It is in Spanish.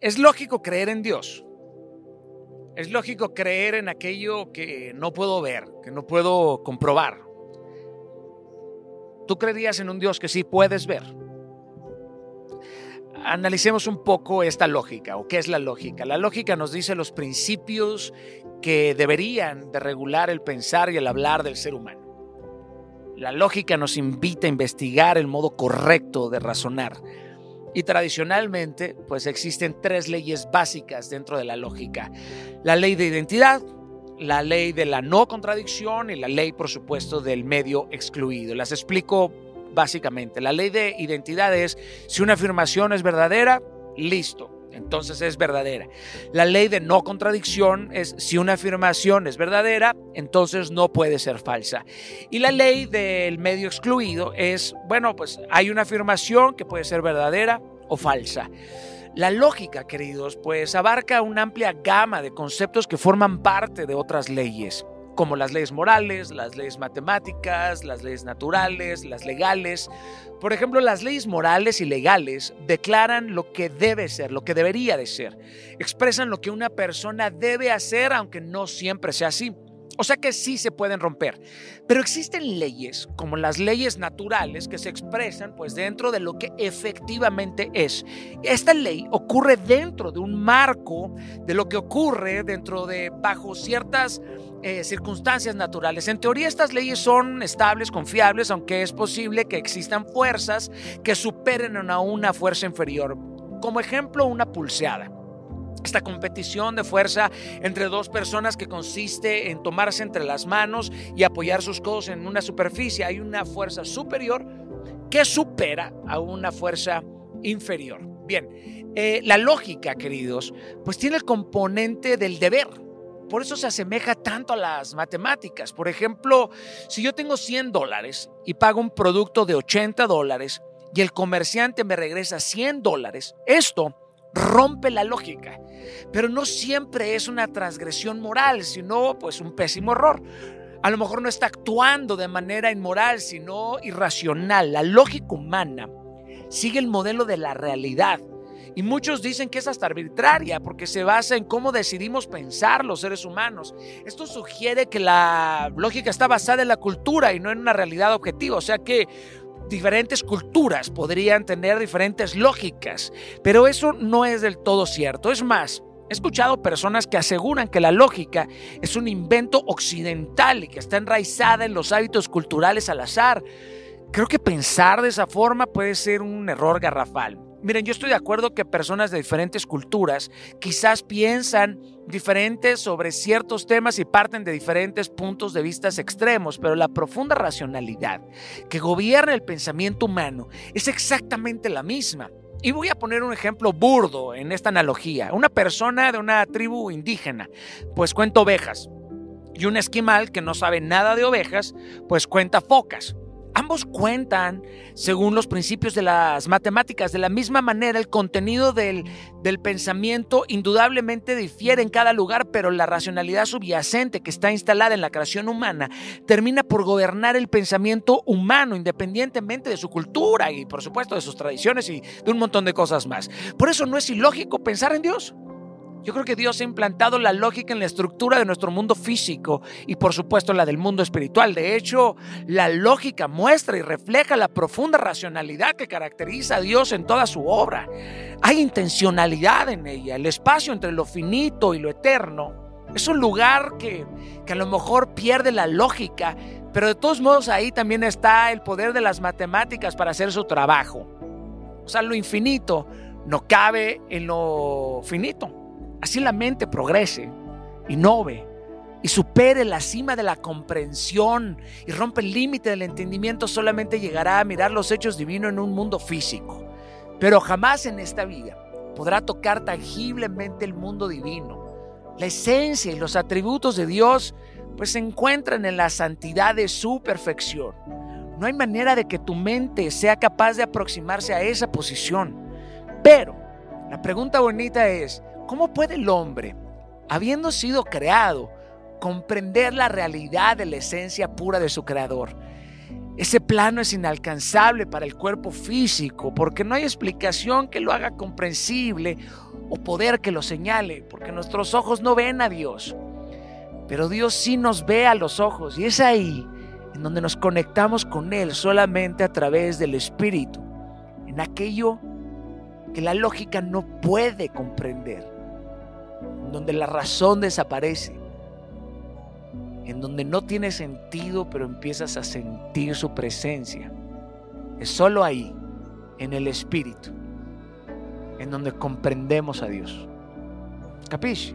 Es lógico creer en Dios. Es lógico creer en aquello que no puedo ver, que no puedo comprobar. Tú creerías en un Dios que sí puedes ver. Analicemos un poco esta lógica o qué es la lógica. La lógica nos dice los principios que deberían de regular el pensar y el hablar del ser humano. La lógica nos invita a investigar el modo correcto de razonar. Y tradicionalmente, pues existen tres leyes básicas dentro de la lógica. La ley de identidad, la ley de la no contradicción y la ley, por supuesto, del medio excluido. Las explico básicamente. La ley de identidad es si una afirmación es verdadera, listo, entonces es verdadera. La ley de no contradicción es si una afirmación es verdadera, entonces no puede ser falsa. Y la ley del medio excluido es, bueno, pues hay una afirmación que puede ser verdadera o falsa. La lógica, queridos, pues abarca una amplia gama de conceptos que forman parte de otras leyes como las leyes morales, las leyes matemáticas, las leyes naturales, las legales. Por ejemplo, las leyes morales y legales declaran lo que debe ser, lo que debería de ser. Expresan lo que una persona debe hacer, aunque no siempre sea así. O sea que sí se pueden romper. Pero existen leyes, como las leyes naturales, que se expresan pues dentro de lo que efectivamente es. Esta ley ocurre dentro de un marco de lo que ocurre dentro de, bajo ciertas eh, circunstancias naturales. En teoría estas leyes son estables, confiables, aunque es posible que existan fuerzas que superen a una fuerza inferior. Como ejemplo, una pulseada esta competición de fuerza entre dos personas que consiste en tomarse entre las manos y apoyar sus codos en una superficie. Hay una fuerza superior que supera a una fuerza inferior. Bien, eh, la lógica, queridos, pues tiene el componente del deber. Por eso se asemeja tanto a las matemáticas. Por ejemplo, si yo tengo 100 dólares y pago un producto de 80 dólares y el comerciante me regresa 100 dólares, esto rompe la lógica. Pero no siempre es una transgresión moral, sino pues un pésimo error. A lo mejor no está actuando de manera inmoral, sino irracional. La lógica humana sigue el modelo de la realidad. Y muchos dicen que es hasta arbitraria porque se basa en cómo decidimos pensar los seres humanos. Esto sugiere que la lógica está basada en la cultura y no en una realidad objetiva. O sea que diferentes culturas podrían tener diferentes lógicas, pero eso no es del todo cierto. Es más, he escuchado personas que aseguran que la lógica es un invento occidental y que está enraizada en los hábitos culturales al azar. Creo que pensar de esa forma puede ser un error garrafal. Miren, yo estoy de acuerdo que personas de diferentes culturas quizás piensan diferentes sobre ciertos temas y parten de diferentes puntos de vista extremos, pero la profunda racionalidad que gobierna el pensamiento humano es exactamente la misma. Y voy a poner un ejemplo burdo en esta analogía. Una persona de una tribu indígena, pues cuenta ovejas. Y un esquimal que no sabe nada de ovejas, pues cuenta focas. Ambos cuentan según los principios de las matemáticas. De la misma manera, el contenido del, del, pensamiento indudablemente difiere en cada lugar, pero la racionalidad subyacente que está instalada en la creación humana termina por gobernar el pensamiento humano independientemente de su cultura y por supuesto de sus tradiciones y de un montón de cosas más. Por eso no es ilógico pensar en Dios. Yo creo que Dios ha implantado la lógica en la estructura de nuestro mundo físico y por supuesto la del mundo espiritual. De hecho, la lógica muestra y refleja la profunda racionalidad que caracteriza a Dios en toda su obra. Hay intencionalidad en ella. El espacio entre lo finito y lo eterno es un lugar que, que a lo mejor pierde la lógica, pero de todos modos ahí también está el poder de las matemáticas para hacer su trabajo. O sea, lo infinito no cabe en lo finito. Así la mente progrese, innove y supere la cima de la comprensión y rompe el límite del entendimiento, solamente llegará a mirar los hechos divinos en un mundo físico. Pero jamás en esta vida podrá tocar tangiblemente el mundo divino. La esencia y los atributos de Dios pues se encuentran en la santidad de su perfección. No hay manera de que tu mente sea capaz de aproximarse a esa posición. Pero la pregunta bonita es, ¿Cómo puede el hombre, habiendo sido creado, comprender la realidad de la esencia pura de su creador? Ese plano es inalcanzable para el cuerpo físico porque no hay explicación que lo haga comprensible o poder que lo señale, porque nuestros ojos no ven a Dios. Pero Dios sí nos ve a los ojos y es ahí en donde nos conectamos con Él solamente a través del Espíritu, en aquello que la lógica no puede comprender, en donde la razón desaparece en donde no tiene sentido, pero empiezas a sentir su presencia. Es solo ahí, en el Espíritu, en donde comprendemos a Dios. ¿Capisci?